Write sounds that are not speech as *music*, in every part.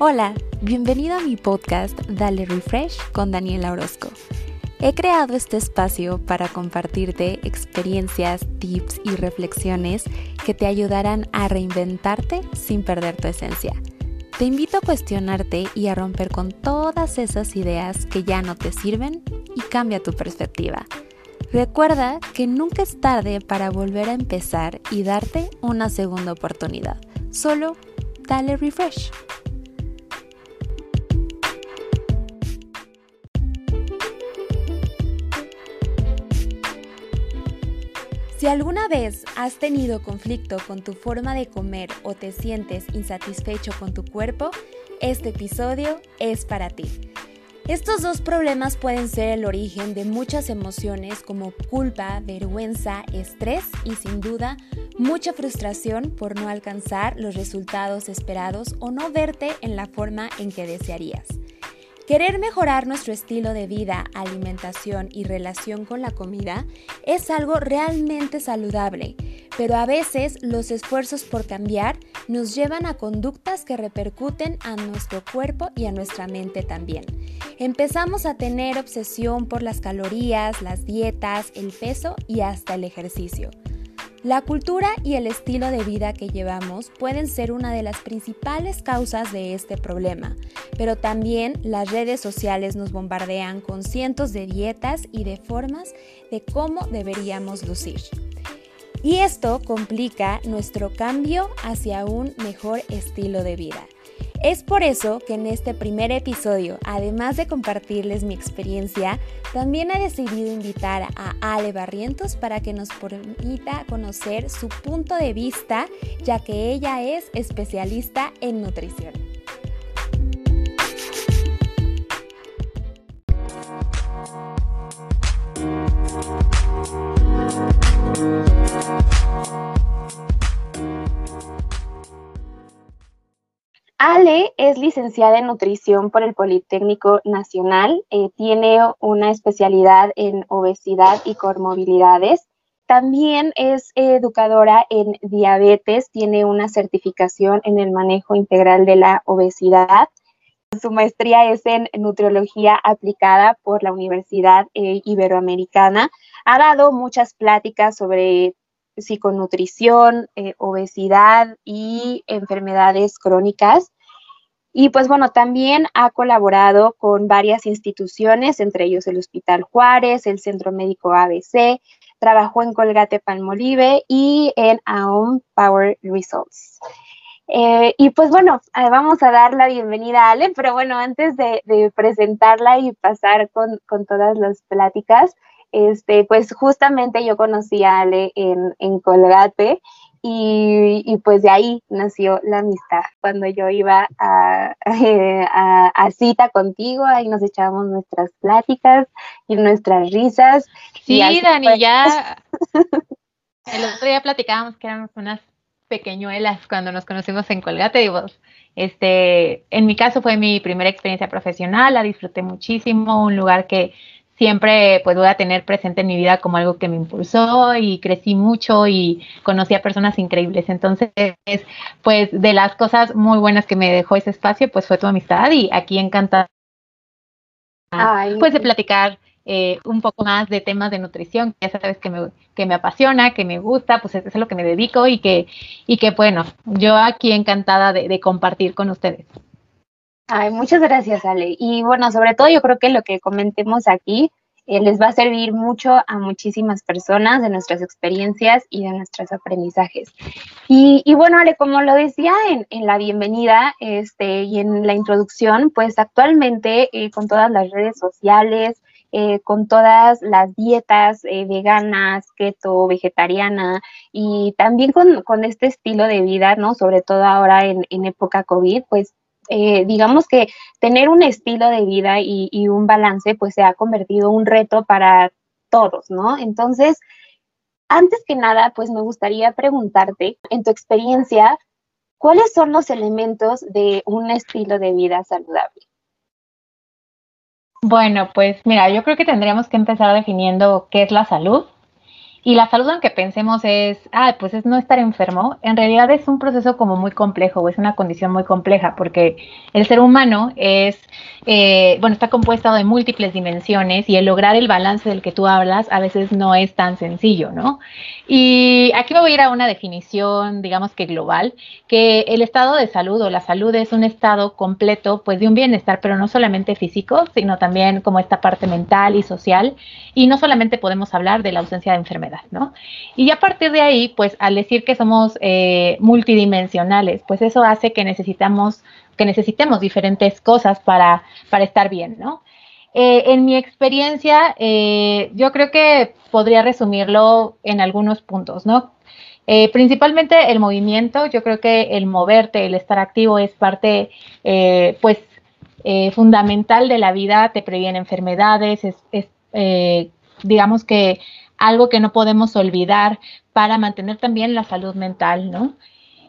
Hola, bienvenido a mi podcast Dale Refresh con Daniela Orozco. He creado este espacio para compartirte experiencias, tips y reflexiones que te ayudarán a reinventarte sin perder tu esencia. Te invito a cuestionarte y a romper con todas esas ideas que ya no te sirven y cambia tu perspectiva. Recuerda que nunca es tarde para volver a empezar y darte una segunda oportunidad. Solo dale refresh. Si alguna vez has tenido conflicto con tu forma de comer o te sientes insatisfecho con tu cuerpo, este episodio es para ti. Estos dos problemas pueden ser el origen de muchas emociones como culpa, vergüenza, estrés y sin duda mucha frustración por no alcanzar los resultados esperados o no verte en la forma en que desearías. Querer mejorar nuestro estilo de vida, alimentación y relación con la comida es algo realmente saludable, pero a veces los esfuerzos por cambiar nos llevan a conductas que repercuten a nuestro cuerpo y a nuestra mente también. Empezamos a tener obsesión por las calorías, las dietas, el peso y hasta el ejercicio. La cultura y el estilo de vida que llevamos pueden ser una de las principales causas de este problema, pero también las redes sociales nos bombardean con cientos de dietas y de formas de cómo deberíamos lucir. Y esto complica nuestro cambio hacia un mejor estilo de vida. Es por eso que en este primer episodio, además de compartirles mi experiencia, también he decidido invitar a Ale Barrientos para que nos permita conocer su punto de vista, ya que ella es especialista en nutrición. Ale es licenciada en nutrición por el Politécnico Nacional, eh, tiene una especialidad en obesidad y comorbilidades. También es educadora en diabetes, tiene una certificación en el manejo integral de la obesidad. Su maestría es en nutriología aplicada por la Universidad eh, Iberoamericana. Ha dado muchas pláticas sobre psiconutrición, eh, obesidad y enfermedades crónicas. Y pues bueno, también ha colaborado con varias instituciones, entre ellos el Hospital Juárez, el Centro Médico ABC, trabajó en Colgate Palmolive y en AOM Power Results. Eh, y pues bueno, eh, vamos a dar la bienvenida a Ale, pero bueno, antes de, presentarla y pasar con, todas las pláticas, este, pues justamente yo conocí a Ale en, en Colgate y, pues de ahí nació la amistad. Cuando yo iba a, *laughs* cita contigo, ahí nos echábamos nuestras pláticas y nuestras risas. Sí, Dani, ya *laughs* el otro día platicábamos que éramos unas pequeñuelas cuando nos conocimos en Colgate, digo, este, en mi caso fue mi primera experiencia profesional, la disfruté muchísimo, un lugar que siempre pues voy a tener presente en mi vida como algo que me impulsó y crecí mucho y conocí a personas increíbles. Entonces, pues de las cosas muy buenas que me dejó ese espacio, pues fue tu amistad y aquí encantada pues de platicar eh, un poco más de temas de nutrición, que ya sabes que me, que me apasiona, que me gusta, pues eso es a lo que me dedico y que, y que bueno, yo aquí encantada de compartir con ustedes. Ay, muchas gracias, Ale. Y bueno, sobre todo yo creo que lo que comentemos aquí eh, les va a servir mucho a muchísimas personas de nuestras experiencias y de nuestros aprendizajes. Y, bueno, Ale, como lo decía en, la bienvenida este, y en la introducción, pues actualmente eh, con todas las redes sociales, eh, con todas las dietas veganas, keto, vegetariana y también con, este estilo de vida, ¿no? Sobre todo ahora en, en época COVID, pues eh, digamos que tener un estilo de vida y, un balance, pues se ha convertido un reto para todos, ¿no? Entonces, antes que nada, pues me gustaría preguntarte, en tu experiencia, ¿cuáles son los elementos de un estilo de vida saludable? Bueno, pues mira, yo creo que tendríamos que empezar definiendo qué es la salud Y la salud, aunque pensemos es, ah, pues es no estar enfermo, en realidad es un proceso como muy complejo, o es una condición muy compleja, porque el ser humano es, eh, bueno, está compuesto de múltiples dimensiones y el lograr el balance del que tú hablas a veces no es tan sencillo, ¿no? Y aquí me voy a ir a una definición, digamos que global, que el estado de salud o la salud es un estado completo, pues de un bienestar, pero no solamente físico, sino también como esta parte mental y social. Y no solamente podemos hablar de la ausencia de enfermedad, ¿no? Y a partir de ahí, pues al decir que somos eh, multidimensionales, pues eso hace que necesitamos, que necesitemos diferentes cosas para, para estar bien, ¿no? Eh, en mi experiencia, eh, yo creo que podría resumirlo en algunos puntos, ¿no? principalmente el movimiento, yo creo que el moverte, el estar activo es parte, pues, fundamental de la vida, te previene enfermedades, es, digamos que algo que no podemos olvidar para mantener también la salud mental, ¿no?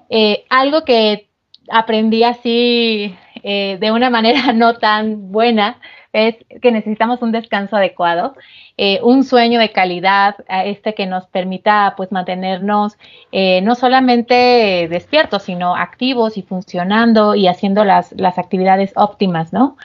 Eh, algo que aprendí así eh, de una manera *laughs* no tan buena es que necesitamos un descanso adecuado, eh, un sueño de calidad, este que nos permita pues mantenernos no solamente despiertos, sino activos y funcionando y haciendo las, las actividades óptimas, ¿no?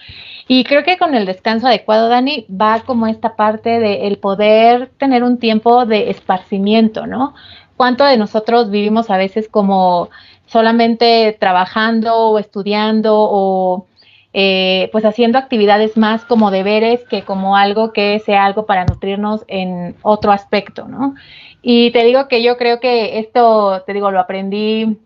Y creo que con el descanso adecuado, Dani, va como esta parte de poder tener un tiempo de esparcimiento, ¿no? ¿Cuánto de nosotros vivimos a veces como solamente trabajando o estudiando o eh, pues haciendo actividades más como deberes que como algo que sea algo para nutrirnos en otro aspecto, ¿no? Y te digo que yo creo que esto, te digo, lo aprendí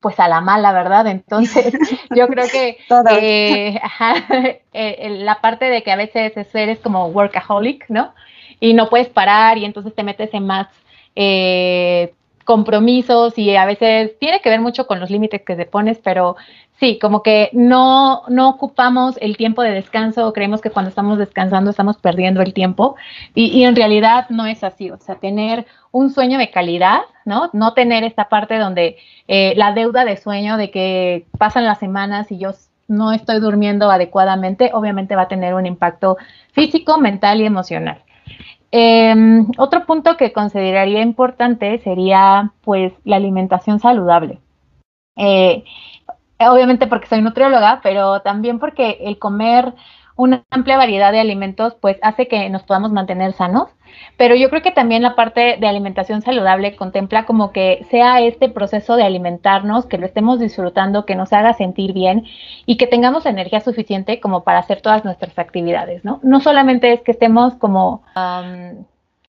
pues a la mala, ¿verdad? Entonces, *laughs* yo creo que eh, *laughs* eh, la parte de que a veces eres como workaholic, ¿no? Y no puedes parar y entonces te metes en más eh, compromisos y a veces tiene que ver mucho con los límites que te pones, pero sí, como que no, no ocupamos el tiempo de descanso, creemos que cuando estamos descansando estamos perdiendo el tiempo y, y en realidad no es así, o sea, tener un sueño de calidad, ¿no? No tener esta parte donde eh, la deuda de sueño de que pasan las semanas y yo no estoy durmiendo adecuadamente, obviamente va a tener un impacto físico, mental y emocional. Em, otro punto que consideraría importante sería pues la alimentación saludable. Eh, obviamente porque soy nutrióloga, pero también porque el comer una amplia variedad de alimentos pues hace que nos podamos mantener sanos pero yo creo que también la parte de alimentación saludable contempla como que sea este proceso de alimentarnos, que lo estemos disfrutando, que nos haga sentir bien y que tengamos energía suficiente como para hacer todas nuestras actividades, ¿no? No solamente es que estemos como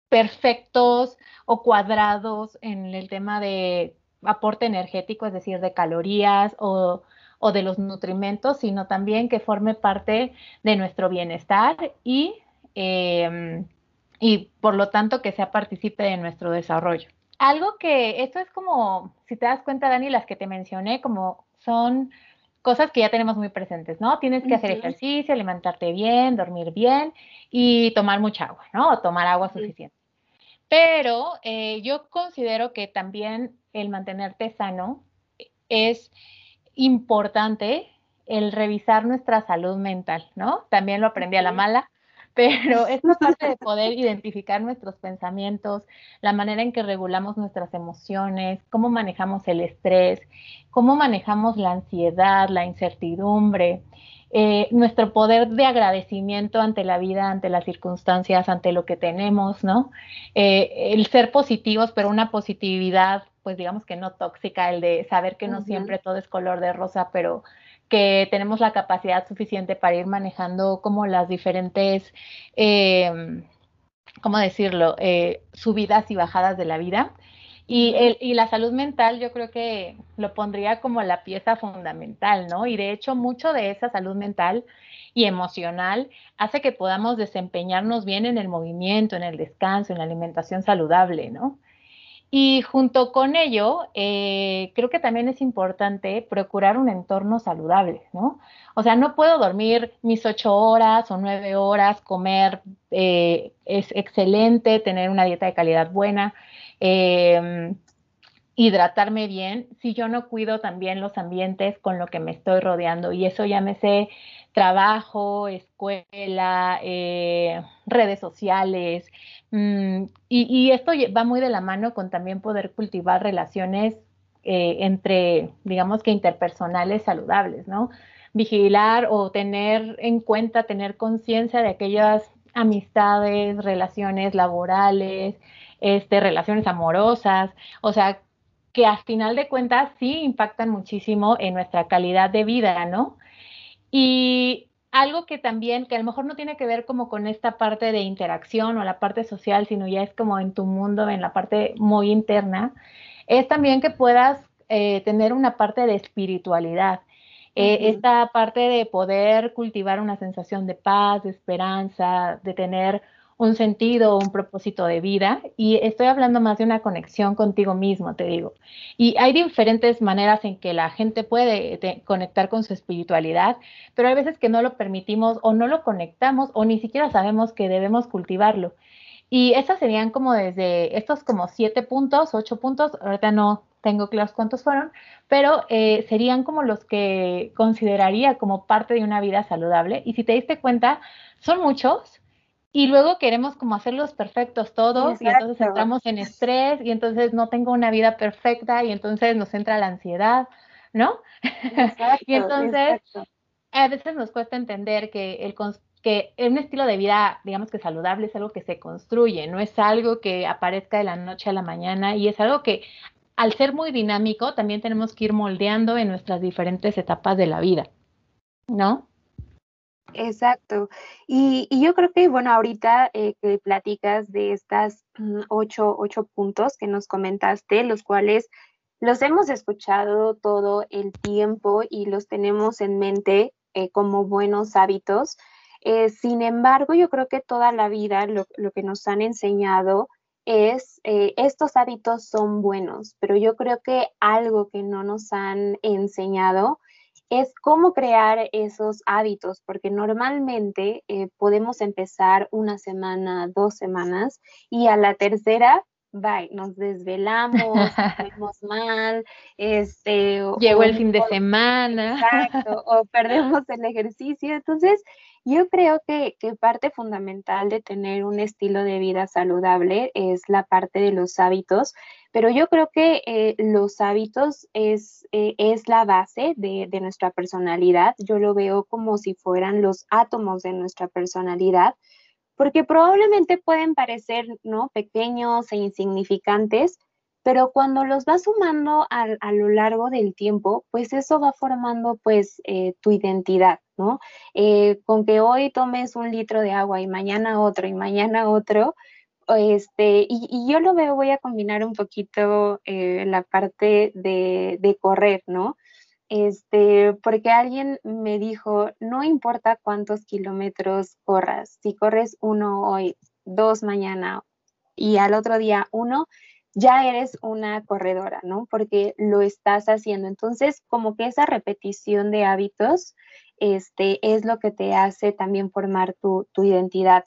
perfectos o cuadrados en el tema de aporte energético, es decir, de calorías o, de los nutrimentos, sino también que forme parte de nuestro bienestar y em, y por lo tanto que sea partícipe de nuestro desarrollo. Algo que esto es como, si te das cuenta, Dani, las que te mencioné, como son cosas que ya tenemos muy presentes, ¿no? Tienes que hacer ejercicio, alimentarte bien, dormir bien y tomar mucha agua, ¿no? O tomar agua suficiente. Pero eh, yo considero que también el mantenerte sano es importante el revisar nuestra salud mental, ¿no? También lo aprendí a la mala pero *laughs* esta parte de poder identificar nuestros pensamientos, la manera en que regulamos nuestras emociones, cómo manejamos el estrés, cómo manejamos la ansiedad, la incertidumbre, eh, nuestro poder de agradecimiento ante la vida, ante las circunstancias, ante lo que tenemos, ¿no? Eh, el ser positivos, pero una positividad, pues digamos que no tóxica, el de saber que no siempre todo es color de rosa, pero que tenemos la capacidad suficiente para ir manejando como las diferentes, eh, ¿cómo decirlo?, eh, subidas y bajadas de la vida. Y, el, y la salud mental yo creo que lo pondría como la pieza fundamental, ¿no? Y de hecho mucho de esa salud mental y emocional hace que podamos desempeñarnos bien en el movimiento, en el descanso, en la alimentación saludable, ¿no? Y junto con ello, eh, creo que también es importante procurar un entorno saludable, ¿no? O sea, no puedo dormir mis ocho horas o nueve horas, comer eh, es excelente, tener una dieta de calidad buena em, hidratarme bien si yo no cuido también los ambientes con lo que me estoy rodeando. Y eso llámese trabajo, escuela, eh, redes sociales. Mm, y, esto va muy de la mano con también poder cultivar relaciones eh, entre, digamos que interpersonales saludables, ¿no? Vigilar o tener en cuenta, tener conciencia de aquellas amistades, relaciones laborales, este, relaciones amorosas, o sea, que al final de cuentas sí impactan muchísimo en nuestra calidad de vida, ¿no? Y algo que también, que a lo mejor no tiene que ver como con esta parte de interacción o la parte social, sino ya es como en tu mundo, en la parte muy interna, es también que puedas eh, tener una parte de espiritualidad. Eh, esta parte de poder cultivar una sensación de paz, de esperanza, de tener un sentido, un propósito de vida. Y estoy hablando más de una conexión contigo mismo, te digo. Y hay diferentes maneras en que la gente puede conectar con su espiritualidad, pero hay veces que no lo permitimos o no lo conectamos o ni siquiera sabemos que debemos cultivarlo. Y esas serían como desde estos como siete puntos, ocho puntos, ahorita no tengo claros cuántos fueron, pero eh, serían como los que consideraría como parte de una vida saludable. Y si te diste cuenta, son muchos, y luego queremos como hacerlos perfectos todos y entonces entramos en estrés y entonces no tengo una vida perfecta y entonces nos entra la ansiedad, ¿no? *laughs* y entonces a veces nos cuesta entender que el que un estilo de vida, digamos que saludable, es algo que se construye, no es algo que aparezca de la noche a la mañana y es algo que al ser muy dinámico también tenemos que ir moldeando en nuestras diferentes etapas de la vida, ¿no? Exacto. Y, yo creo que, bueno, ahorita eh, que platicas de estas mm, ocho, ocho puntos que nos comentaste, los cuales los hemos escuchado todo el tiempo y los tenemos en mente eh, como buenos hábitos. Eh, sin embargo, yo creo que toda la vida lo, lo que nos han enseñado es, estos hábitos son buenos, pero yo creo que algo que no nos han enseñado es cómo crear esos hábitos, porque normalmente eh, podemos empezar una semana, dos semanas, y a la tercera, bye, nos desvelamos, comemos *laughs* mal, este... Llegó el fin de semana. Exacto, o perdemos el ejercicio. Entonces, yo creo que, parte fundamental de tener un estilo de vida saludable es la parte de los hábitos, pero yo creo que eh, los hábitos es, eh, es la base de, de, nuestra personalidad. Yo lo veo como si fueran los átomos de nuestra personalidad, porque probablemente pueden parecer ¿no? pequeños e insignificantes, pero cuando los vas sumando a, a, lo largo del tiempo, pues eso va formando pues eh, tu identidad, Eh, con que hoy tomes un litro de agua y mañana otro y mañana otro, este, y, yo lo veo, voy a combinar un poquito eh, la parte de, de, correr, ¿no? Este, porque alguien me dijo, no importa cuántos kilómetros corras, si corres uno hoy, dos mañana y al otro día uno, ya eres una corredora, ¿no? Porque lo estás haciendo. Entonces, como que esa repetición de hábitos este, es lo que te hace también formar tu, identidad.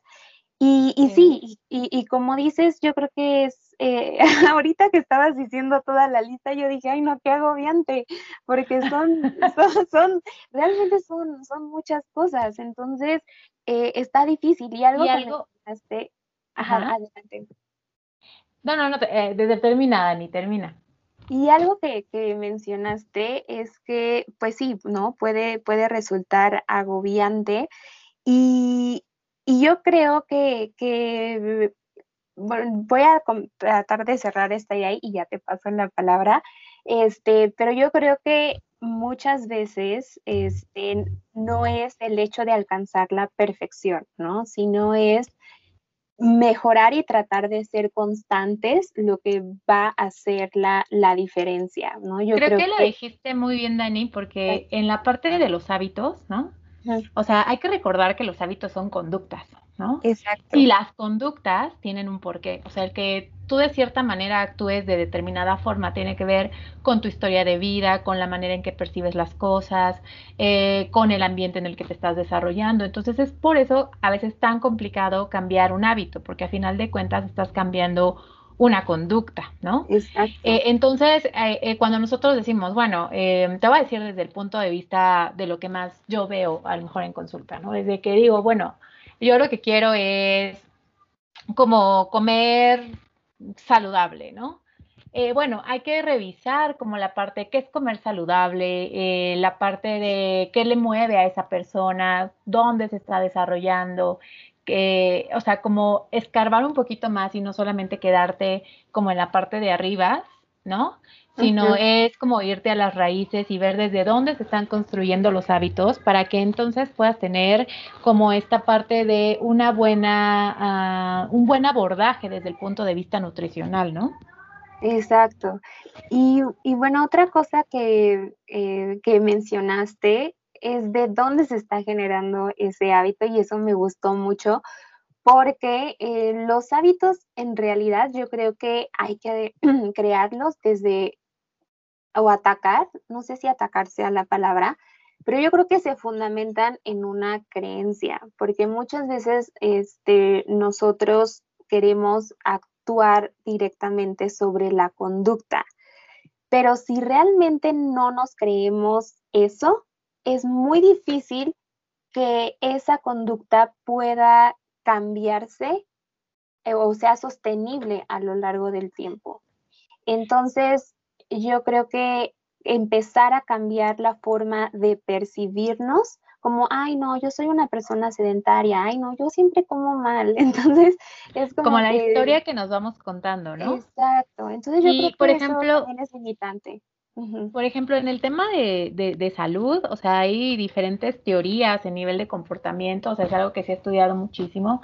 Y, sí, y, como dices, yo creo que es, eh, *laughs* ahorita que estabas diciendo toda la lista, yo dije, ay, no, qué agobiante, porque son, *laughs* son, realmente son, son muchas cosas, entonces eh, está difícil. Y algo, algo... ajá, adelante. No, no, no, eh, termina, ni termina. Y algo que, mencionaste es que, pues sí, ¿no? Puede, puede resultar agobiante. Y, yo creo que, voy a tratar de cerrar esta idea y ya te paso la palabra. Este, pero yo creo que muchas veces este, no es el hecho de alcanzar la perfección, ¿no? Sino es mejorar y tratar de ser constantes lo que va a hacer la, la diferencia, ¿no? Yo creo, que, lo dijiste muy bien, Dani, porque en la parte de los hábitos, ¿no? O sea, hay que recordar que los hábitos son conductas, ¿no? Exacto. Y las conductas tienen un porqué. O sea, el que tú de cierta manera actúes de determinada forma tiene que ver con tu historia de vida, con la manera en que percibes las cosas, eh, con el ambiente en el que te estás desarrollando. Entonces es por eso a veces tan complicado cambiar un hábito, porque a final de cuentas estás cambiando una conducta, ¿no? Exacto. Eh, entonces, eh, eh, cuando nosotros decimos, bueno, te voy a decir desde el punto de vista de lo que más yo veo a lo mejor en consulta, ¿no? Desde que digo, bueno, yo lo que quiero es como comer saludable, ¿no? bueno, hay que revisar como la parte qué es comer saludable, la parte de qué le mueve a esa persona, dónde se está desarrollando, que, o sea, como escarbar un poquito más y no solamente quedarte como en la parte de arriba, ¿no? Sino es como irte a las raíces y ver desde dónde se están construyendo los hábitos para que entonces puedas tener como esta parte de una buena, ah, un buen abordaje desde el punto de vista nutricional, ¿no? Exacto. Y, y bueno, otra cosa que, eh, que mencionaste es de dónde se está generando ese hábito y eso me gustó mucho porque eh, los hábitos en realidad yo creo que hay que *clears throat* crearlos desde o atacar, no sé si atacar sea la palabra, pero yo creo que se fundamentan en una creencia, porque muchas veces este, nosotros queremos actuar directamente sobre la conducta, pero si realmente no nos creemos eso, es muy difícil que esa conducta pueda cambiarse eh, o sea sostenible a lo largo del tiempo. Entonces, yo creo que empezar a cambiar la forma de percibirnos como, ay, no, yo soy una persona sedentaria, ay, no, yo siempre como mal. *laughs* Entonces, es como. Como la historia que nos vamos contando, ¿no? Exacto. Entonces, yo creo que por ejemplo, es limitante. Por ejemplo, en el tema de, salud, o sea, hay diferentes teorías en nivel de comportamiento, o sea, es algo que se ha estudiado muchísimo,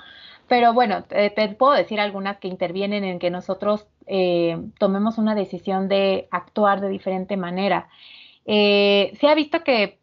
pero bueno, te, puedo decir algunas que intervienen en que nosotros eh, tomemos una decisión de actuar de diferente manera. Eh, se ha visto que,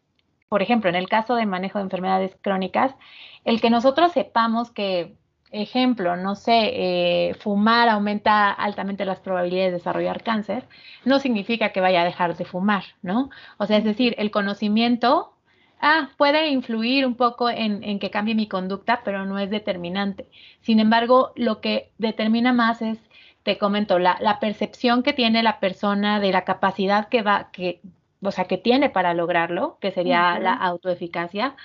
por ejemplo, en el caso de manejo de enfermedades crónicas, el que nosotros sepamos que ejemplo, no sé, eh, fumar aumenta altamente las probabilidades de desarrollar cáncer, no significa que vaya a dejar de fumar, ¿no? O sea, es decir, el conocimiento ah, puede influir un poco en, que cambie mi conducta, pero no es determinante. Sin embargo, lo que determina más es, te comento, la, la percepción que tiene la persona de la capacidad que va, que, o sea, que tiene para lograrlo, que sería la autoeficacia.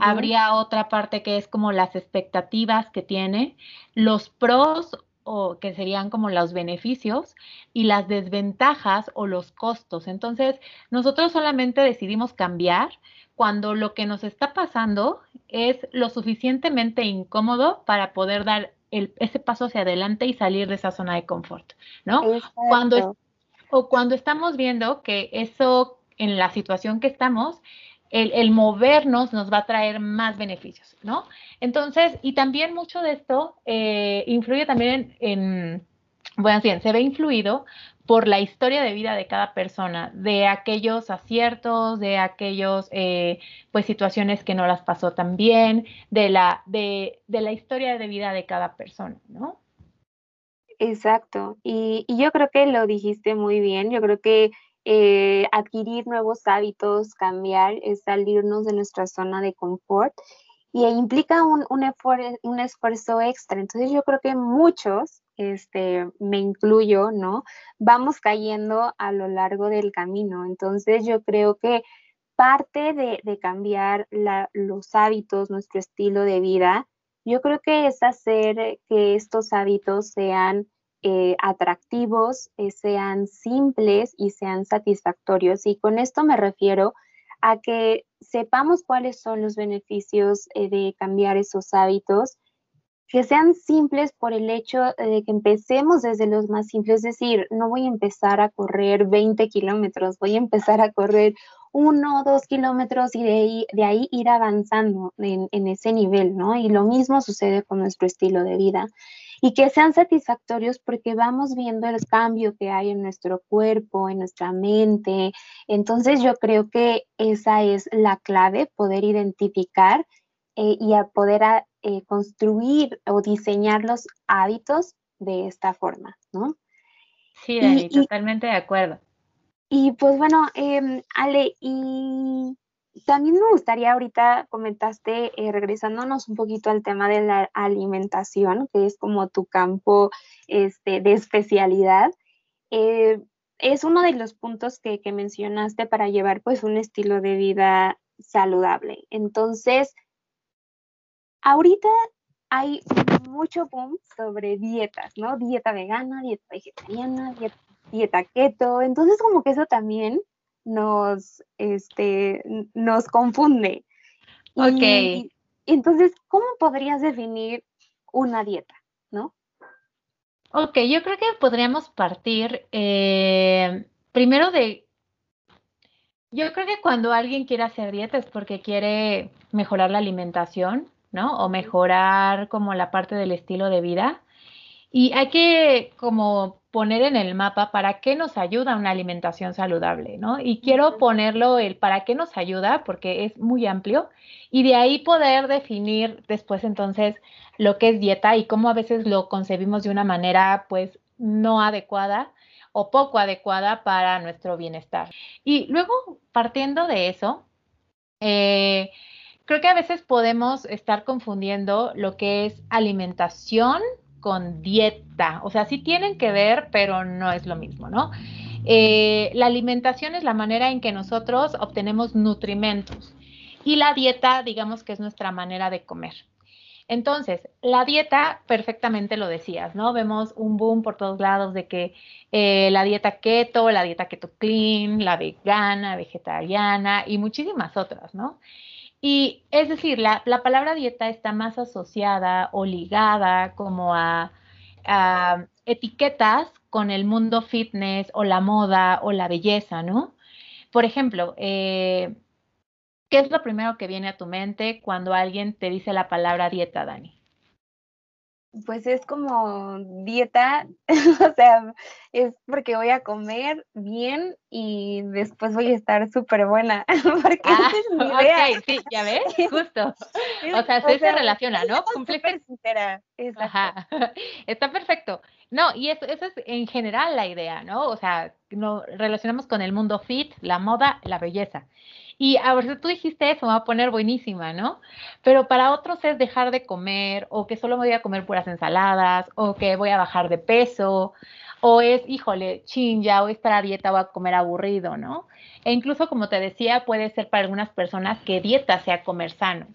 Habría otra parte que es como las expectativas que tiene, los pros o que serían como los beneficios y las desventajas o los costos. Entonces, nosotros solamente decidimos cambiar cuando lo que nos está pasando es lo suficientemente incómodo para poder dar el, ese paso hacia adelante y salir de esa zona de confort, ¿no? Cuando o cuando estamos viendo que eso en la situación que estamos, el, movernos nos va a traer más beneficios, ¿no? Entonces, y también mucho de esto eh, influye también en, bueno, sí, se ve influido por la historia de vida de cada persona, de aquellos aciertos, de aquellos, eh, pues, situaciones que no las pasó tan bien, de la, de, de la historia de vida de cada persona, ¿no? Exacto. Y, yo creo que lo dijiste muy bien. Yo creo que eh, adquirir nuevos hábitos, cambiar, es salirnos de nuestra zona de confort y implica un, un, esfuerzo extra. Entonces yo creo que muchos, este, me incluyo, ¿no? Vamos cayendo a lo largo del camino. Entonces yo creo que parte de, cambiar los hábitos, nuestro estilo de vida, yo creo que es hacer que estos hábitos sean eh, atractivos, eh, sean simples y sean satisfactorios. Y con esto me refiero a que sepamos cuáles son los beneficios eh, de cambiar esos hábitos, que sean simples por el hecho de que empecemos desde los más simples, es decir, no voy a empezar a correr 20 kilómetros, voy a empezar a correr uno o dos kilómetros y de ahí, ir avanzando en, ese nivel, ¿no? Y lo mismo sucede con nuestro estilo de vida. Y que sean satisfactorios porque vamos viendo el cambio que hay en nuestro cuerpo, en nuestra mente. Entonces yo creo que esa es la clave, poder identificar eh, y a poder eh, construir o diseñar los hábitos de esta forma, ¿no? Sí, Dani, totalmente de acuerdo. Y pues bueno, em, Ale, y también me gustaría ahorita comentaste, eh, regresándonos un poquito al tema de la alimentación, que es como tu campo este, de especialidad. Eh, es uno de los puntos que, que, mencionaste para llevar pues un estilo de vida saludable. Entonces, ahorita hay mucho boom sobre dietas, ¿no? Dieta vegana, dieta vegetariana, dieta, dieta keto. Entonces, como que eso también nos, este, nos confunde. Ok. entonces, ¿cómo podrías definir una dieta, no? Ok, yo creo que podríamos partir eh, primero de, yo creo que cuando alguien quiere hacer dieta es porque quiere mejorar la alimentación, ¿no? O mejorar como la parte del estilo de vida. Y hay que como poner en el mapa para qué nos ayuda una alimentación saludable, ¿no? Y quiero ponerlo el para qué nos ayuda porque es muy amplio y de ahí poder definir después entonces lo que es dieta y cómo a veces lo concebimos de una manera pues no adecuada o poco adecuada para nuestro bienestar. Y luego, partiendo de eso, eh, creo que a veces podemos estar confundiendo lo que es alimentación con dieta. O sea, sí tienen que ver, pero no es lo mismo, ¿no? Eh, la alimentación es la manera en que nosotros obtenemos nutrimentos y la dieta, digamos que es nuestra manera de comer. Entonces, la dieta, perfectamente lo decías, ¿no? Vemos un boom por todos lados de que eh, la dieta keto, la dieta keto clean, la vegana, vegetariana y muchísimas otras, ¿no? Y es decir, la, palabra dieta está más asociada o ligada como a, etiquetas con el mundo fitness o la moda o la belleza, ¿no? Por ejemplo, eh, ¿qué es lo primero que viene a tu mente cuando alguien te dice la palabra dieta, Dani? Pues es como dieta, *laughs* o sea, es porque voy a comer bien y después voy a estar súper buena, *laughs* porque ah, es mi idea. sí, ya ves, *laughs* justo. O sea, se, se relaciona, ¿no? Sincera. Ajá, está perfecto. No, y eso, eso es en general la idea, ¿no? O sea, nos relacionamos con el mundo fit, la moda, la belleza. Y a ver, si tú dijiste eso, me va a poner buenísima, ¿no? Pero para otros es dejar de comer, o que solo me voy a comer puras ensaladas, o que voy a bajar de peso, o es, híjole, chin, ya voy a estar a dieta, voy a comer aburrido, ¿no? E incluso, como te decía, puede ser para algunas personas que dieta sea comer sano.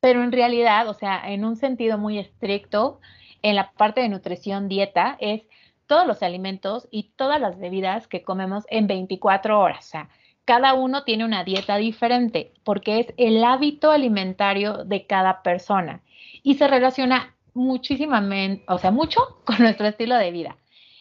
Pero en realidad, o sea, en un sentido muy estricto, en la parte de nutrición dieta, es todos los alimentos y todas las bebidas que comemos en 24 horas. O sea, cada uno tiene una dieta diferente porque es el hábito alimentario de cada persona y se relaciona muchísimamente, o sea, mucho *laughs* con nuestro estilo de vida.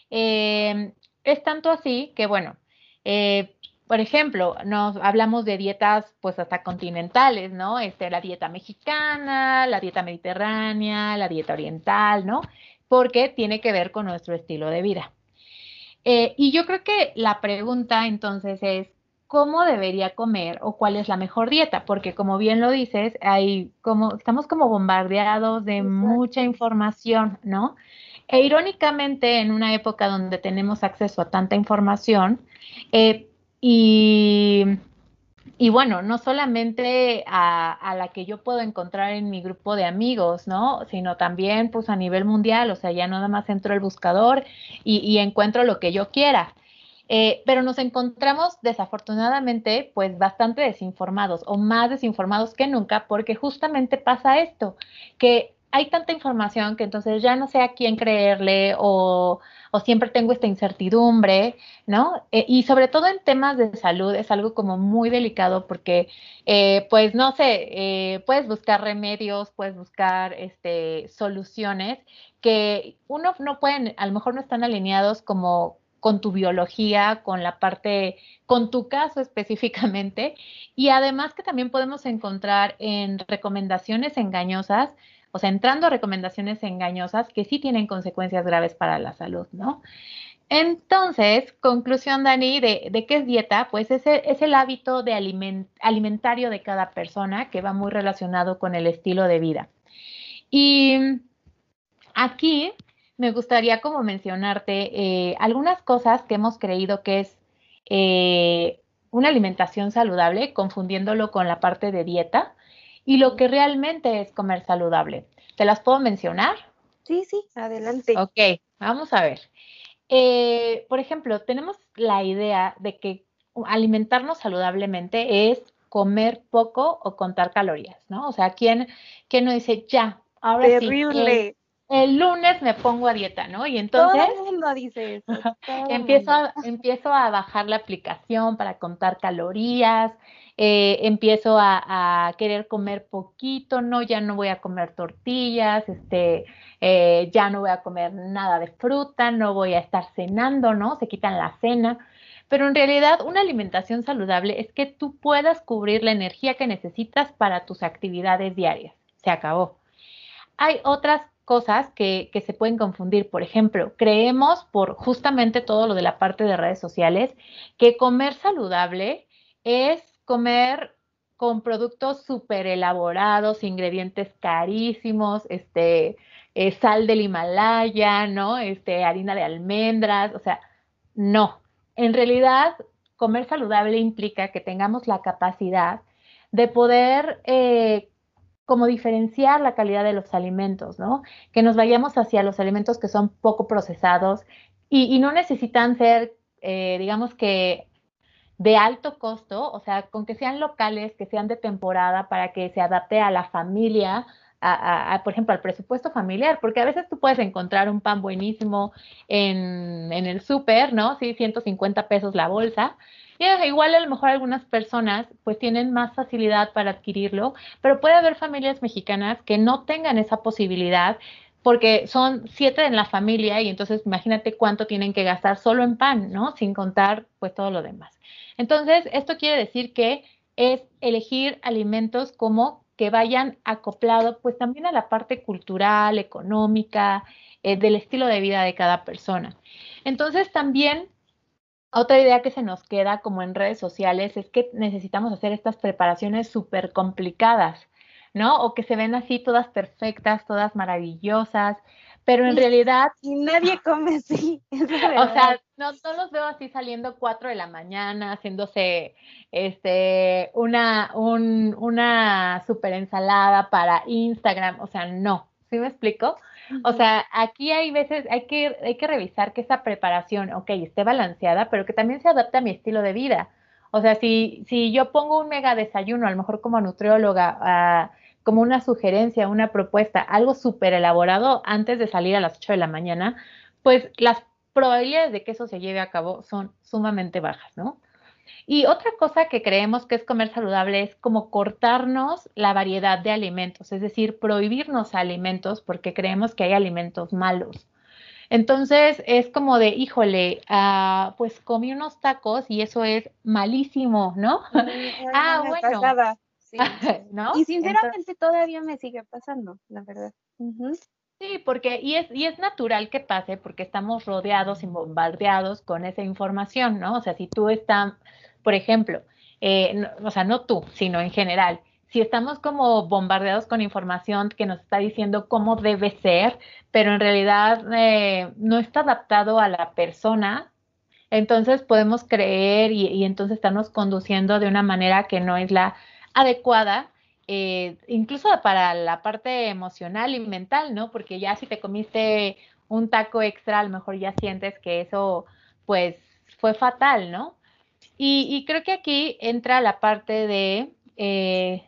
Eh, es tanto así que, bueno, eh, por ejemplo, nos hablamos de dietas pues hasta continentales, ¿no? Este, la dieta mexicana, la dieta mediterránea, la dieta oriental, ¿no? Porque tiene que ver con nuestro estilo de vida. Eh, y yo creo que la pregunta entonces es, cómo debería comer o cuál es la mejor dieta, porque como bien lo dices, hay como, estamos como bombardeados de mucha información, ¿no? E irónicamente, en una época donde tenemos acceso a tanta información, eh, y, y, bueno, no solamente a, a, la que yo puedo encontrar en mi grupo de amigos, ¿no? Sino también pues a nivel mundial, o sea, ya nada más entro al buscador y, y encuentro lo que yo quiera. Eh, pero nos encontramos desafortunadamente pues bastante desinformados o más desinformados que nunca porque justamente pasa esto, que hay tanta información que entonces ya no sé a quién creerle o, o siempre tengo esta incertidumbre, ¿no? Eh, y sobre todo en temas de salud es algo como muy delicado porque, eh, pues no sé, puedes buscar remedios, puedes buscar este, soluciones que uno no pueden, a lo mejor no están alineados como con tu biología, con la parte, con tu caso específicamente, y además que también podemos encontrar en recomendaciones engañosas, o sea, entrando a recomendaciones engañosas que sí tienen consecuencias graves para la salud, ¿no? Entonces, conclusión, Dani, de, qué es dieta, pues es el, es el hábito alimentario de cada persona que va muy relacionado con el estilo de vida. Y aquí me gustaría como mencionarte eh, algunas cosas que hemos creído que es, eh, una alimentación saludable, confundiéndolo con la parte de dieta, y lo que realmente es comer saludable. ¿Te las puedo mencionar? Sí, sí, adelante. Ok, vamos a ver. Eh, por ejemplo, tenemos la idea de que alimentarnos saludablemente es comer poco o contar calorías, ¿no? O sea, ¿quién, quién no dice, ya, ahora Terrible. sí, el, lunes me pongo a dieta, ¿no? Y entonces... Todo el mundo dice eso. empiezo, a, empiezo a bajar la aplicación para contar calorías, eh, empiezo a, querer comer poquito, no, ya no voy a comer tortillas, este, eh, ya no voy a comer nada de fruta, no voy a estar cenando, ¿no? Se quitan la cena. Pero en realidad una alimentación saludable es que tú puedas cubrir la energía que necesitas para tus actividades diarias. Se acabó. Hay otras cosas que, que, se pueden confundir. Por ejemplo, creemos por justamente todo lo de la parte de redes sociales que comer saludable es comer con productos súper elaborados, ingredientes carísimos, este, eh, sal del Himalaya, ¿no? Este, harina de almendras, o sea, no. En realidad, comer saludable implica que tengamos la capacidad de poder eh, como diferenciar la calidad de los alimentos, ¿no? Que nos vayamos hacia los alimentos que son poco procesados y, no necesitan ser, eh, digamos que de alto costo, o sea, con que sean locales, que sean de temporada para que se adapte a la familia, a, por ejemplo, al presupuesto familiar, porque a veces tú puedes encontrar un pan buenísimo en, en el súper, ¿no? Sí, 150 pesos la bolsa. Igual a lo mejor algunas personas pues tienen más facilidad para adquirirlo, pero puede haber familias mexicanas que no tengan esa posibilidad porque son siete en la familia y entonces imagínate cuánto tienen que gastar solo en pan, ¿no? Sin contar pues todo lo demás. Entonces, esto quiere decir que es elegir alimentos como que vayan acoplado pues también a la parte cultural, económica, eh, del estilo de vida de cada persona. Entonces también otra idea que se nos queda como en redes sociales es que necesitamos hacer estas preparaciones súper complicadas, ¿no? O que se ven así todas perfectas, todas maravillosas, pero en realidad... Y nadie *laughs* come así. *laughs* o sea, no, no, los veo así saliendo cuatro de la mañana, haciéndose este, una, un, una super ensalada para Instagram, o sea, no, ¿sí me explico? O sea, aquí hay veces, hay que, hay que revisar que esa preparación, ok, esté balanceada, pero que también se adapte a mi estilo de vida. O sea, si, si yo pongo un mega desayuno, a lo mejor como nutrióloga, a como una sugerencia, una propuesta, algo súper elaborado antes de salir a las 8 de la mañana, pues las probabilidades de que eso se lleve a cabo son sumamente bajas, ¿no? Y otra cosa que creemos que es comer saludable es como cortarnos la variedad de alimentos, es decir, prohibirnos alimentos porque creemos que hay alimentos malos. Entonces es como de, híjole, uh, pues comí unos tacos y eso es malísimo, ¿no? *laughs* ah, bueno. *laughs* Y sinceramente todavía me sigue pasando, la verdad. Sí, porque, y es, y es natural que pase porque estamos rodeados y bombardeados con esa información, ¿no? O sea, si tú estás, por ejemplo, eh, o sea, no tú, sino en general, si estamos como bombardeados con información que nos está diciendo cómo debe ser, pero en realidad eh, no está adaptado a la persona, entonces podemos creer y, y entonces estamos conduciendo de una manera que no es la adecuada, eh, incluso para la parte emocional y mental, ¿no? Porque ya si te comiste un taco extra, a lo mejor ya sientes que eso, pues, fue fatal, ¿no? Y, creo que aquí entra la parte de, eh,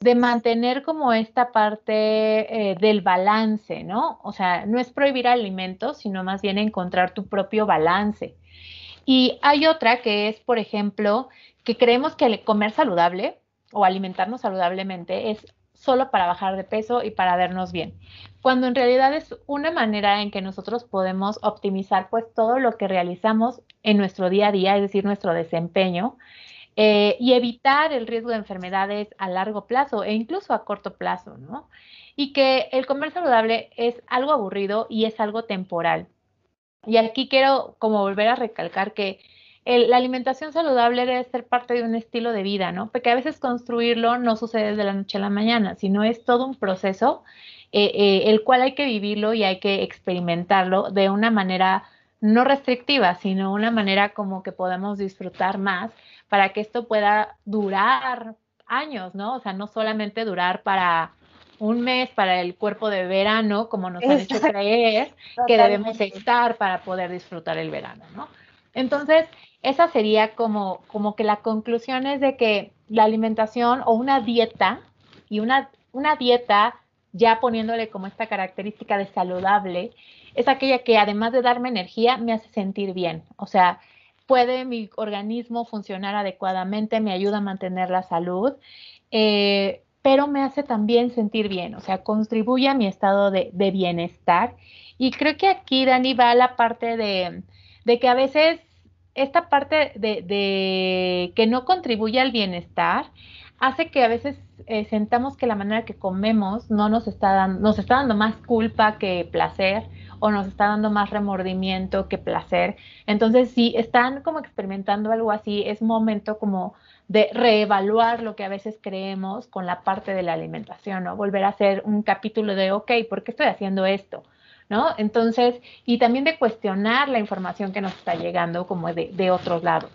de mantener como esta parte eh, del balance, ¿no? O sea, no es prohibir alimentos, sino más bien encontrar tu propio balance. Y hay otra que es, por ejemplo, que creemos que el comer saludable o alimentarnos saludablemente es solo para bajar de peso y para vernos bien, cuando en realidad es una manera en que nosotros podemos optimizar pues todo lo que realizamos en nuestro día a día, es decir, nuestro desempeño, eh, y evitar el riesgo de enfermedades a largo plazo e incluso a corto plazo, ¿no? Y que el comer saludable es algo aburrido y es algo temporal. Y aquí quiero como volver a recalcar que la alimentación saludable debe ser parte de un estilo de vida, ¿no? Porque a veces construirlo no sucede de la noche a la mañana, sino es todo un proceso eh, eh, el cual hay que vivirlo y hay que experimentarlo de una manera no restrictiva, sino una manera como que podamos disfrutar más para que esto pueda durar años, ¿no? O sea, no solamente durar para un mes para el cuerpo de verano, como nos han hecho creer que debemos estar para poder disfrutar el verano, ¿no? Entonces, esa sería como, como que la conclusión es de que la alimentación o una dieta y una, una dieta ya poniéndole como esta característica de saludable, es aquella que además de darme energía, me hace sentir bien. O sea, puede mi organismo funcionar adecuadamente, me ayuda a mantener la salud, eh, pero me hace también sentir bien, o sea, contribuye a mi estado de, bienestar. Y creo que aquí, Dani, va la parte de, que a veces esta parte de, que no contribuye al bienestar hace que a veces eh, sentamos que la manera que comemos no nos está, dando, nos está dando más culpa que placer o nos está dando más remordimiento que placer. Entonces, si están como experimentando algo así, es momento como de reevaluar lo que a veces creemos con la parte de la alimentación, ¿no? Volver a hacer un capítulo de, ok, ¿por qué estoy haciendo esto? ¿No? Entonces, y también de cuestionar la información que nos está llegando como de, de otros lados.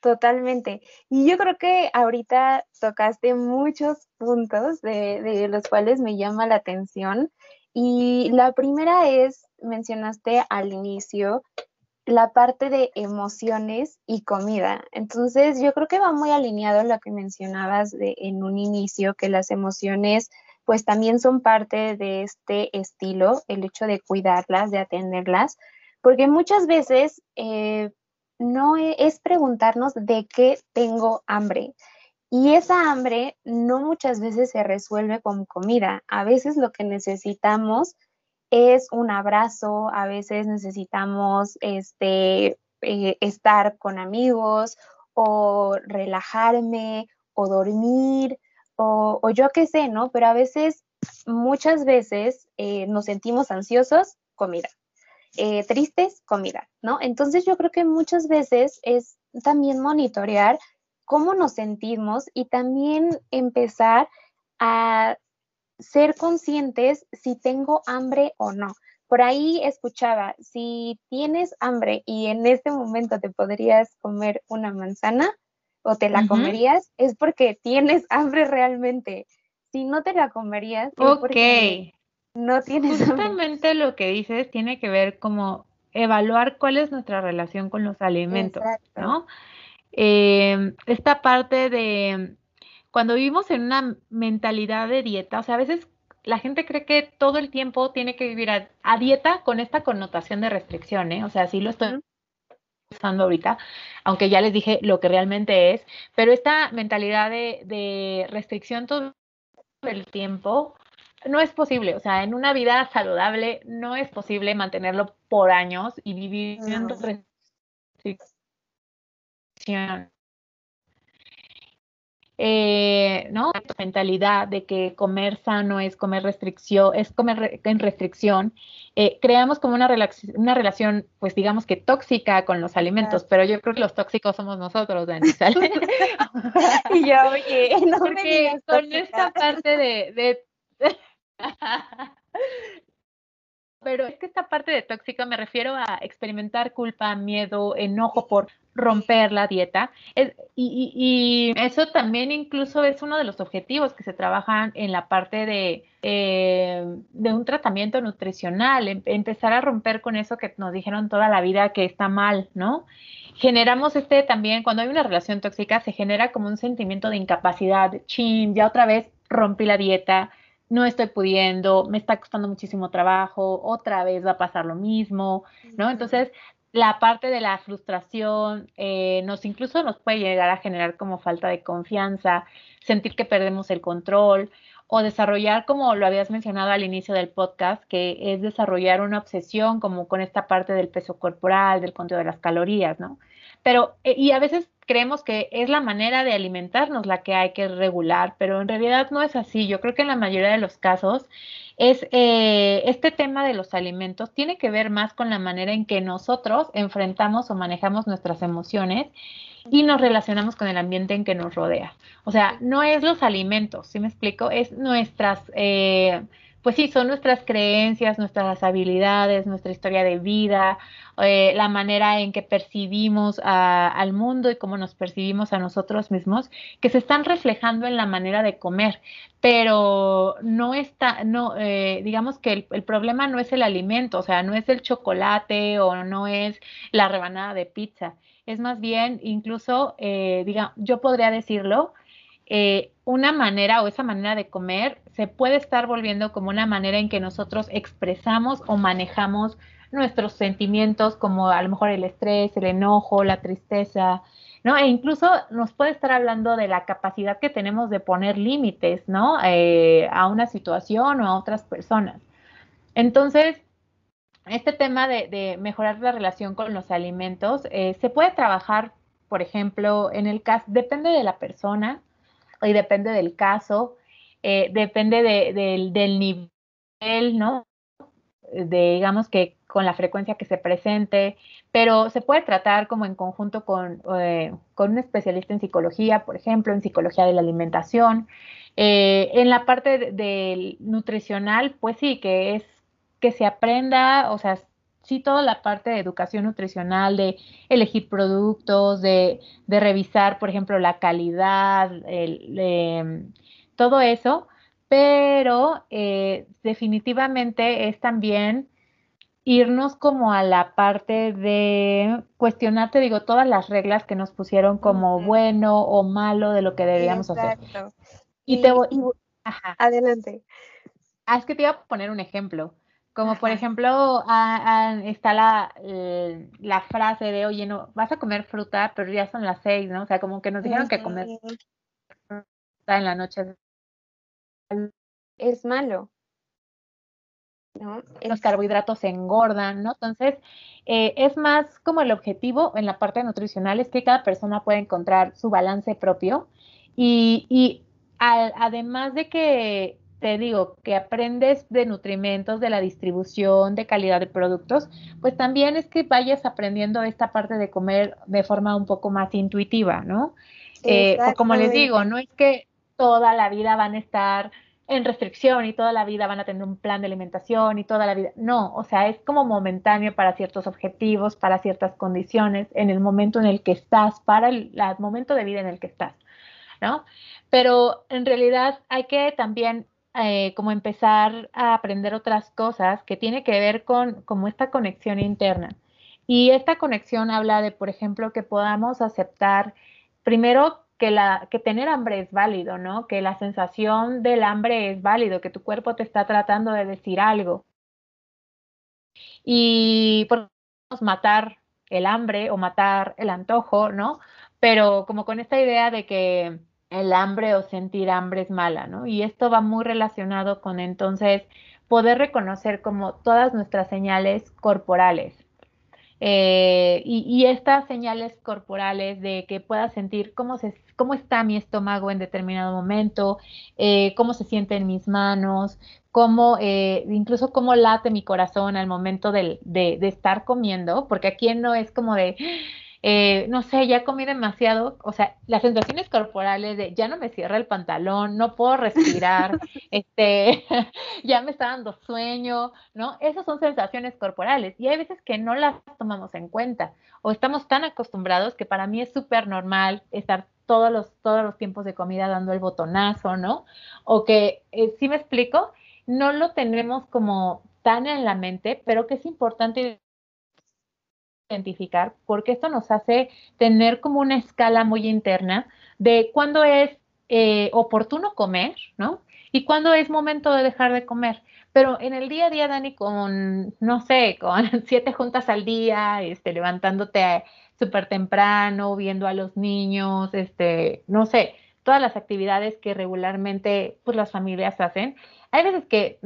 Totalmente. Y yo creo que ahorita tocaste muchos puntos de, los cuales me llama la atención. Y la primera es, mencionaste al inicio, la parte de emociones y comida. Entonces, yo creo que va muy alineado lo que mencionabas de, en un inicio, que las emociones pues también son parte de este estilo, el hecho de cuidarlas, de atenderlas, porque muchas veces eh, no e, es preguntarnos de qué tengo hambre. Y esa hambre no muchas veces se resuelve con comida. A veces lo que necesitamos es un abrazo, a veces necesitamos este, eh, estar con amigos o relajarme o dormir o, yo qué sé, ¿no? Pero a veces, muchas veces eh, nos sentimos ansiosos, comida. Eh, tristes, comida, ¿no? Entonces yo creo que muchas veces es también monitorear cómo nos sentimos y también empezar a ser conscientes si tengo hambre o no. Por ahí escuchaba, si tienes hambre y en este momento te podrías comer una manzana o te la comerías, es porque tienes hambre realmente. Si no te la comerías, es porque no tienes Justamente lo que dices tiene que ver como evaluar cuál es nuestra relación con los alimentos, ¿no? Eh, esta parte de cuando vivimos en una mentalidad de dieta, o sea, a veces la gente cree que todo el tiempo tiene que vivir a, dieta con esta connotación de restricción, ¿eh? O sea, sí lo estoy usando ahorita, aunque ya les dije lo que realmente es, pero esta mentalidad de, de restricción todo el tiempo no es posible, o sea, en una vida saludable no es posible mantenerlo por años y vivir en restricción eh, ¿no? mentalidad de que comer sano es comer restricción, es comer en restricción, eh, creamos como una, relación, una relación, pues digamos que tóxica con los alimentos, pero yo creo que los tóxicos somos nosotros, Dani, *laughs* *laughs* y yo, oye, no Porque con esta parte de, de *laughs* pero es que esta parte de tóxica me refiero a experimentar culpa, miedo, enojo por romper la dieta. y, eso también incluso es uno de los objetivos que se trabajan en la parte de, eh, de un tratamiento nutricional, em, empezar a romper con eso que nos dijeron toda la vida que está mal, ¿no? Generamos este también, cuando hay una relación tóxica, se genera como un sentimiento de incapacidad, chin, ya otra vez rompí la dieta, no estoy pudiendo, me está costando muchísimo trabajo, otra vez va a pasar lo mismo, ¿no? Entonces, la parte de la frustración eh, nos incluso nos puede llegar a generar como falta de confianza, sentir que perdemos el control o desarrollar, como lo habías mencionado al inicio del podcast, que es desarrollar una obsesión como con esta parte del peso corporal, del conteo de las calorías, ¿no? Pero, eh, y a veces creemos que es la manera de alimentarnos la que hay que regular, pero en realidad no es así. Yo creo que en la mayoría de los casos es eh, este tema de los alimentos tiene que ver más con la manera en que nosotros enfrentamos o manejamos nuestras emociones y nos relacionamos con el ambiente en que nos rodea. O sea, no es los alimentos, ¿sí me explico? Es nuestras, eh, pues sí, son nuestras creencias, nuestras habilidades, nuestra historia de vida, eh, la manera en que percibimos al mundo y cómo nos percibimos a nosotros mismos, que se están reflejando en la manera de comer. Pero no está, no, eh, digamos que el, problema no es el alimento, o sea, no es el chocolate o no es la rebanada de pizza. Es más bien, incluso, eh, digamos, yo podría decirlo, eh, una manera o esa manera de comer se puede estar volviendo como una manera en que nosotros expresamos o manejamos nuestros sentimientos como a lo mejor el estrés, el enojo, la tristeza, ¿no? E incluso nos puede estar hablando de la capacidad que tenemos de poner límites, ¿no? Eh, a una situación o a otras personas. Entonces, este tema de, mejorar la relación con los alimentos eh, se puede trabajar, por ejemplo, en el caso, depende de la persona y depende del caso, eh, depende del nivel, ¿no? De, digamos que con la frecuencia que se presente, pero se puede tratar como en conjunto con, eh, con un especialista en psicología, por ejemplo, en psicología de la alimentación. Eh, en la parte del nutricional, pues sí, que es que se aprenda, o sea, sí toda la parte de educación nutricional, de elegir productos, de, de revisar, por ejemplo, la calidad, el, todo eso, pero eh, definitivamente es también irnos como a la parte de cuestionar, te digo, todas las reglas que nos pusieron como bueno o malo de lo que debíamos hacer. Y, te voy... Ajá. Adelante. Ah, es que te iba a poner un ejemplo. Como por ejemplo, está la, eh, la frase de, oye, no, vas a comer fruta, pero ya son las seis, ¿no? O sea, como que nos dijeron que comer fruta en la noche es malo. Los carbohidratos se engordan, ¿no? Entonces, eh, es más como el objetivo en la parte nutricional es que cada persona pueda encontrar su balance propio y, y además de que te digo que aprendes de nutrimentos, de la distribución, de calidad de productos, pues también es que vayas aprendiendo esta parte de comer de forma un poco más intuitiva, ¿no? Eh, como les digo, no es que toda la vida van a estar en restricción y toda la vida van a tener un plan de alimentación y toda la vida. No, o sea, es como momentáneo para ciertos objetivos, para ciertas condiciones, en el momento en el que estás, para el, momento de vida en el que estás, ¿no? Pero en realidad hay que también eh, como empezar a aprender otras cosas que tiene que ver con como esta conexión interna. Y esta conexión habla de, por ejemplo, que podamos aceptar primero que, la, que tener hambre es válido, ¿no? Que la sensación del hambre es válido, que tu cuerpo te está tratando de decir algo. Y podemos matar el hambre o matar el antojo, ¿no? Pero como con esta idea de que el hambre o sentir hambre es mala, ¿no? Y esto va muy relacionado con entonces poder reconocer como todas nuestras señales corporales. Eh, y, estas señales corporales de que pueda sentir cómo, se, cómo está mi estómago en determinado momento, eh, cómo se siente en mis manos, cómo, eh, incluso cómo late mi corazón al momento de, de, de estar comiendo, porque aquí no es como de eh, no sé, ya comí demasiado, o sea, las sensaciones corporales de ya no me cierra el pantalón, no puedo respirar, *laughs* este, *laughs* ya me está dando sueño, ¿no? Esas son sensaciones corporales y hay veces que no las tomamos en cuenta o estamos tan acostumbrados que para mí es súper normal estar todos los, todos los tiempos de comida dando el botonazo, ¿no? O que, eh, si me explico, no lo tenemos como tan en la mente, pero que es importante identificar, porque esto nos hace tener como una escala muy interna de cuándo es eh, oportuno comer, ¿no? Y cuándo es momento de dejar de comer. Pero en el día a día, Dani, con, no sé, con *laughs* siete juntas al día, este, levantándote súper temprano, viendo a los niños, este, no sé, todas las actividades que regularmente pues, las familias hacen, hay veces que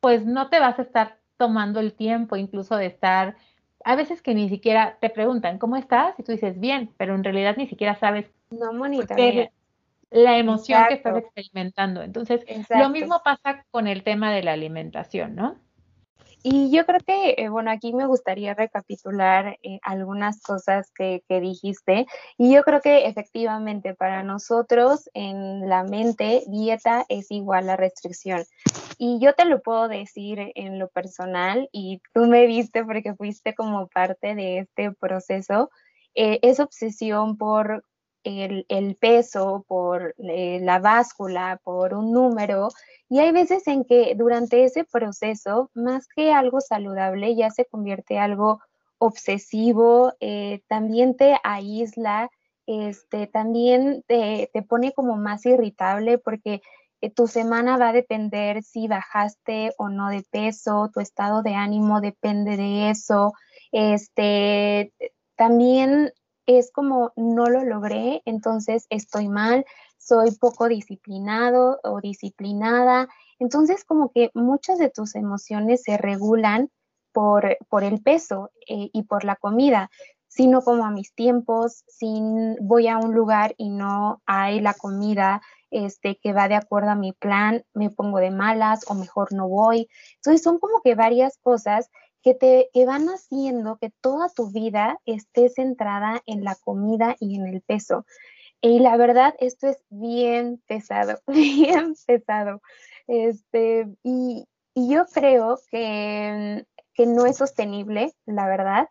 pues no te vas a estar tomando el tiempo incluso de estar a veces que ni siquiera te preguntan, ¿cómo estás? Y tú dices, bien, pero en realidad ni siquiera sabes no, monita, la emoción que estás experimentando. Entonces, lo mismo pasa con el tema de la alimentación, ¿no? Y yo creo que, eh, bueno, aquí me gustaría recapitular eh, algunas cosas que, dijiste. Y yo creo que efectivamente para nosotros en la mente, dieta es igual a restricción. Y yo te lo puedo decir en lo personal y tú me viste porque fuiste como parte de este proceso. Eh, es obsesión por el, peso, por eh, la báscula, por un número. Y hay veces en que durante ese proceso, más que algo saludable, ya se convierte algo obsesivo, eh, también te aísla, este, también te, te, pone como más irritable porque eh, tu semana va a depender si bajaste o no de peso, tu estado de ánimo depende de eso. Este, también es como no lo logré, entonces estoy mal, soy poco disciplinado o disciplinada. Entonces como que muchas de tus emociones se regulan por, por el peso eh, y por la comida, sino como a mis tiempos, sin voy a un lugar y no hay la comida este, que va de acuerdo a mi plan, me pongo de malas o mejor no voy. Entonces son como que varias cosas que te van haciendo que toda tu vida esté centrada en la comida y en el peso. Y la verdad, esto es bien pesado, *laughs* bien pesado. Este, y, y yo creo que, que, no es sostenible, la verdad.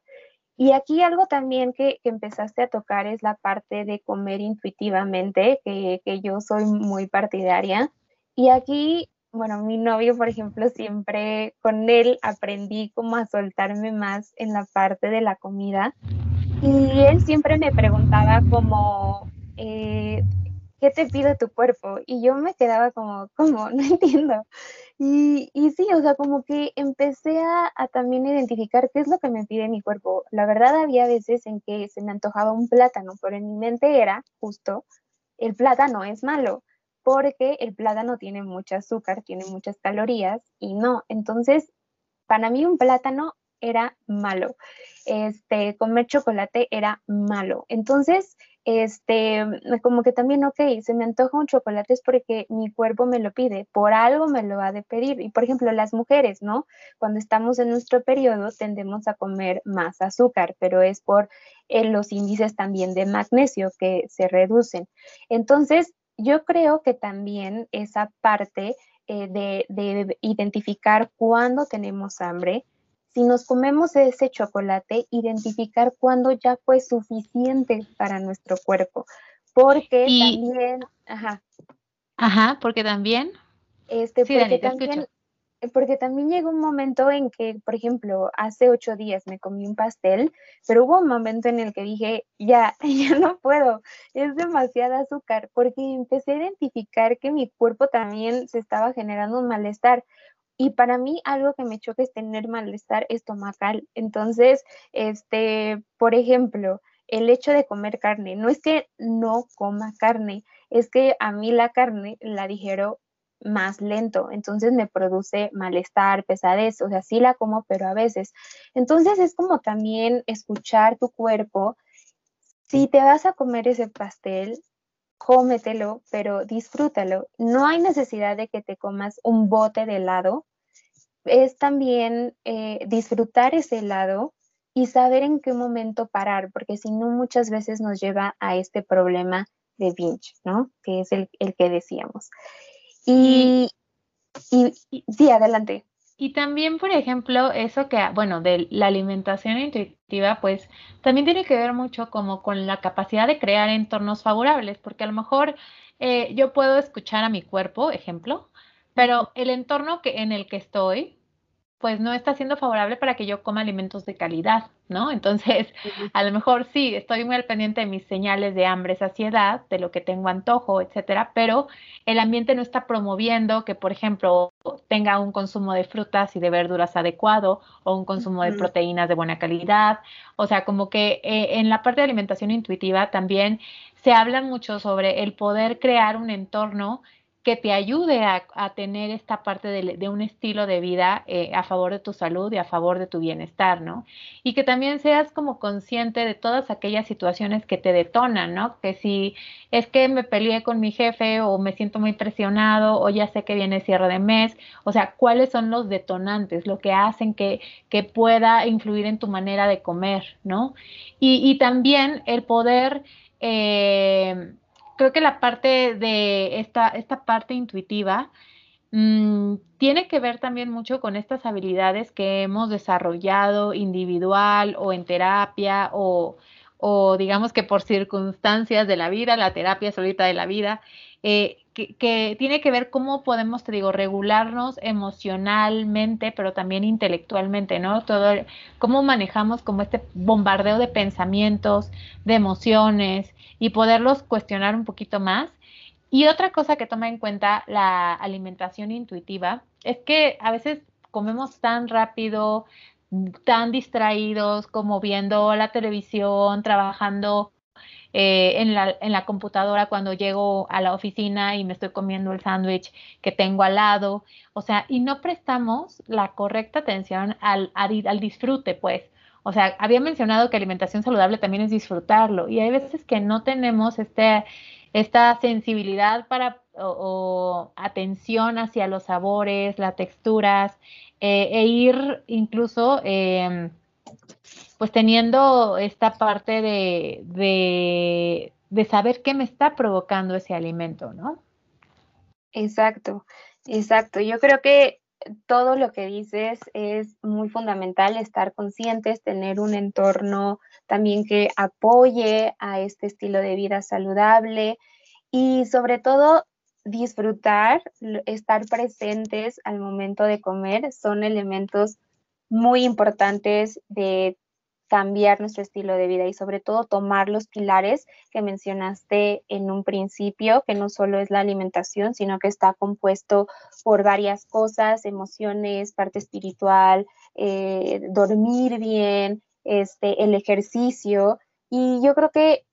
Y aquí algo también que, que, empezaste a tocar es la parte de comer intuitivamente, que, que yo soy muy partidaria. Y aquí bueno, mi novio, por ejemplo, siempre con él aprendí como a soltarme más en la parte de la comida. Y él siempre me preguntaba como, eh, ¿qué te pide tu cuerpo? Y yo me quedaba como, ¿cómo? *laughs* No entiendo. Y, y sí, o sea, como que empecé a, a, también identificar qué es lo que me pide mi cuerpo. La verdad había veces en que se me antojaba un plátano, pero en mi mente era justo, el plátano es malo porque el plátano tiene mucho azúcar, tiene muchas calorías y no. Entonces, para mí un plátano era malo. Este, comer chocolate era malo. Entonces, este, como que también, ok, se me antoja un chocolate es porque mi cuerpo me lo pide, por algo me lo ha de pedir. Y por ejemplo, las mujeres, ¿no? Cuando estamos en nuestro periodo tendemos a comer más azúcar, pero es por eh, los índices también de magnesio que se reducen. Entonces, yo creo que también esa parte eh, de, identificar cuándo tenemos hambre, si nos comemos ese chocolate, identificar cuándo ya fue suficiente para nuestro cuerpo. Porque también, ajá. Ajá, porque también. Este, sí, porque también porque también llegó un momento en que, por ejemplo, hace ocho días me comí un pastel, pero hubo un momento en el que dije, ya, *laughs* ya no puedo, es demasiada azúcar, porque empecé a identificar que mi cuerpo también se estaba generando un malestar. Y para mí algo que me choca es tener malestar estomacal. Entonces, este, por ejemplo, el hecho de comer carne, no es que no coma carne, es que a mí la carne la dijeron más lento, entonces me produce malestar, pesadez, o sea, sí la como, pero a veces. Entonces es como también escuchar tu cuerpo. Si te vas a comer ese pastel, cómetelo, pero disfrútalo. No hay necesidad de que te comas un bote de helado. Es también eh, disfrutar ese helado y saber en qué momento parar, porque si no muchas veces nos lleva a este problema de binge, ¿no? Que es el, el que decíamos. Y, y, sí, adelante. Y también, por ejemplo, eso que, bueno, de la alimentación intuitiva, pues también tiene que ver mucho como con la capacidad de crear entornos favorables, porque a lo mejor eh, yo puedo escuchar a mi cuerpo, ejemplo, pero el entorno que, en el que estoy, pues no está siendo favorable para que yo coma alimentos de calidad, ¿no? Entonces, a lo mejor sí, estoy muy al pendiente de mis señales de hambre, saciedad, de lo que tengo antojo, etcétera, pero el ambiente no está promoviendo que, por ejemplo, tenga un consumo de frutas y de verduras adecuado o un consumo de proteínas de buena calidad. O sea, como que eh, en la parte de alimentación intuitiva también se habla mucho sobre el poder crear un entorno que te ayude a, tener esta parte de, un estilo de vida eh, a favor de tu salud y a favor de tu bienestar, ¿no? Y que también seas como consciente de todas aquellas situaciones que te detonan, ¿no? Que si es que me peleé con mi jefe o me siento muy presionado o ya sé que viene cierre de mes, o sea, cuáles son los detonantes, lo que hacen que, que pueda influir en tu manera de comer, ¿no? Y, y también el poder... Eh, creo que la parte de esta, esta parte intuitiva mm, tiene que ver también mucho con estas habilidades que hemos desarrollado individual o en terapia o, o digamos que por circunstancias de la vida, la terapia solita de la vida, eh, que, tiene que ver cómo podemos, te digo, regularnos emocionalmente, pero también intelectualmente, ¿no? Todo, cómo manejamos como este bombardeo de pensamientos, de emociones y poderlos cuestionar un poquito más. Y otra cosa que toma en cuenta la alimentación intuitiva es que a veces comemos tan rápido, tan distraídos como viendo la televisión, trabajando eh, en, la, en, la, computadora cuando llego a la oficina y me estoy comiendo el sándwich que tengo al lado, o sea, y no prestamos la correcta atención al, al, disfrute, pues. O sea, había mencionado que alimentación saludable también es disfrutarlo y hay veces que no tenemos este, esta sensibilidad para o, atención hacia los sabores, las texturas eh, e ir incluso eh, pues teniendo esta parte de, de, saber qué me está provocando ese alimento, ¿no? Exacto, exacto. Yo creo que todo lo que dices es muy fundamental, estar conscientes, tener un entorno también que apoye a este estilo de vida saludable y sobre todo disfrutar, estar presentes al momento de comer son elementos muy importantes de cambiar nuestro estilo de vida y sobre todo tomar los pilares que mencionaste en un principio, que no solo es la alimentación, sino que está compuesto por varias cosas, emociones, parte espiritual, eh, dormir bien, este, el ejercicio. Y yo creo que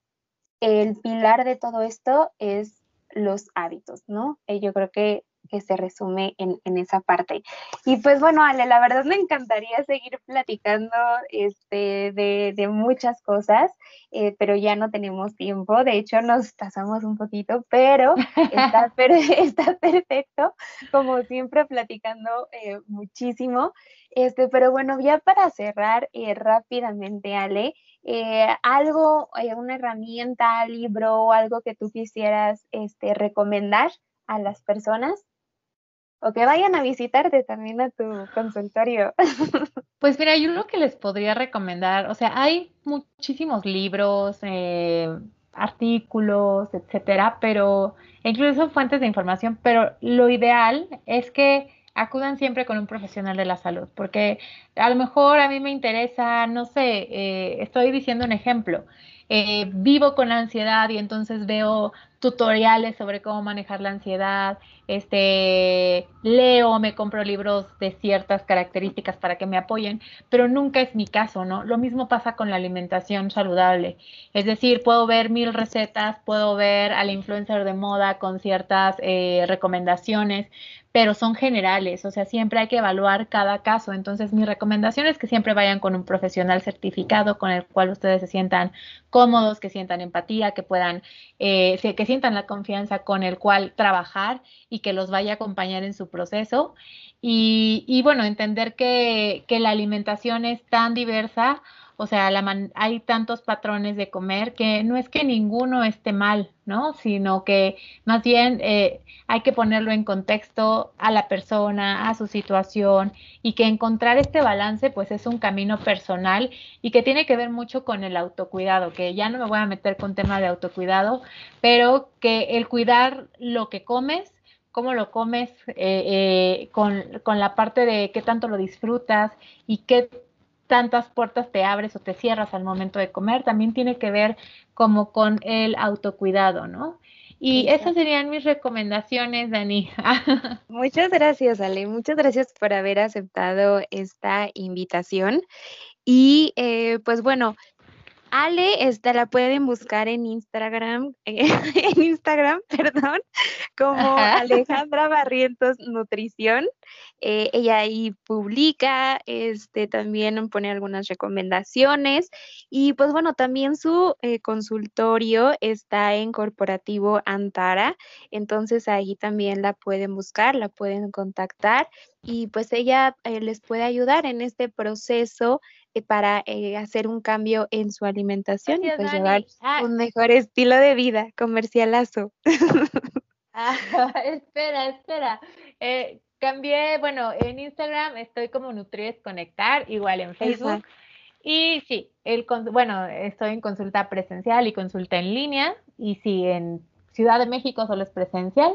el pilar de todo esto es los hábitos, ¿no? Eh, yo creo que que se resume en, esa parte. Y pues bueno, Ale, la verdad me encantaría seguir platicando este, de, muchas cosas, eh, pero ya no tenemos tiempo. De hecho, nos pasamos un poquito, pero *laughs* está, está perfecto, como siempre, platicando eh, muchísimo. Este, pero bueno, ya para cerrar eh, rápidamente, Ale, algo, una herramienta, libro o algo que tú quisieras este, recomendar a las personas o que vayan a visitarte también a tu consultorio. *laughs* Pues mira, yo lo que les podría recomendar, o sea, hay muchísimos libros, eh, artículos, etcétera, pero incluso fuentes de información, pero lo ideal es que acudan siempre con un profesional de la salud, porque a lo mejor a mí me interesa, no sé, eh, estoy diciendo un ejemplo, eh, vivo con ansiedad y entonces veo tutoriales sobre cómo manejar la ansiedad, este, leo, me compro libros de ciertas características para que me apoyen, pero nunca es mi caso, ¿no? Lo mismo pasa con la alimentación saludable. Es decir, puedo ver mil recetas, puedo ver al influencer de moda con ciertas eh, recomendaciones, pero son generales, o sea, siempre hay que evaluar cada caso. Entonces, mi recomendación es que siempre vayan con un profesional certificado con el cual ustedes se sientan cómodos, que sientan empatía, que puedan, eh, que sientan la confianza con el cual trabajar y que los vaya a acompañar en su proceso. Y, y bueno, entender que, que la alimentación es tan diversa o sea, la hay tantos patrones de comer que no es que ninguno esté mal, ¿no? Sino que más bien eh, hay que ponerlo en contexto a la persona, a su situación y que encontrar este balance pues es un camino personal y que tiene que ver mucho con el autocuidado, que ya no me voy a meter con tema de autocuidado, pero que el cuidar lo que comes cómo lo comes, eh, eh, con, con, la parte de qué tanto lo disfrutas y qué tantas puertas te abres o te cierras al momento de comer, también tiene que ver como con el autocuidado, ¿no? Y esas serían mis recomendaciones, Dani. *laughs* Muchas gracias, Ale. Muchas gracias por haber aceptado esta invitación. Y eh, pues bueno, Ale, esta la pueden buscar en Instagram, *laughs* en Instagram, *laughs* perdón, como Alejandra Barrientos Nutrición. Eh, ella ahí publica, este, también pone algunas recomendaciones. Y pues bueno, también su eh, consultorio está en Corporativo Antara, entonces ahí también la pueden buscar, la pueden contactar. Y pues ella eh, les puede ayudar en este proceso para hacer un cambio en su alimentación y pues llevar ah. un mejor estilo de vida comercialazo. *laughs* Ah, *laughs* espera, espera, Eh, cambié, bueno, en Instagram estoy como Nutries Conectar, igual en Facebook. Y sí, el, bueno, estoy en consulta presencial y consulta en línea. Y sí, en Ciudad de México solo es presencial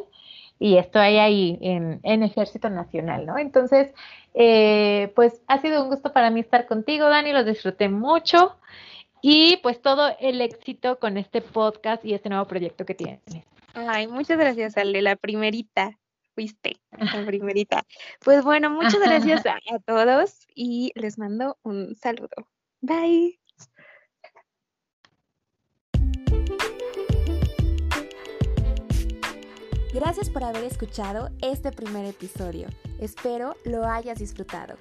y estoy ahí en, en Ejército Nacional, ¿no? Entonces, eh, pues ha sido un gusto para mí estar contigo, Dani, lo disfruté mucho y pues todo el éxito con este podcast y este nuevo proyecto que tienes. Ay, muchas gracias, Ale, la primerita. Fuiste la *laughs* primerita. Pues bueno, muchas gracias a, a todos y les mando un saludo. Bye. Gracias por haber escuchado este primer episodio. Espero lo hayas disfrutado.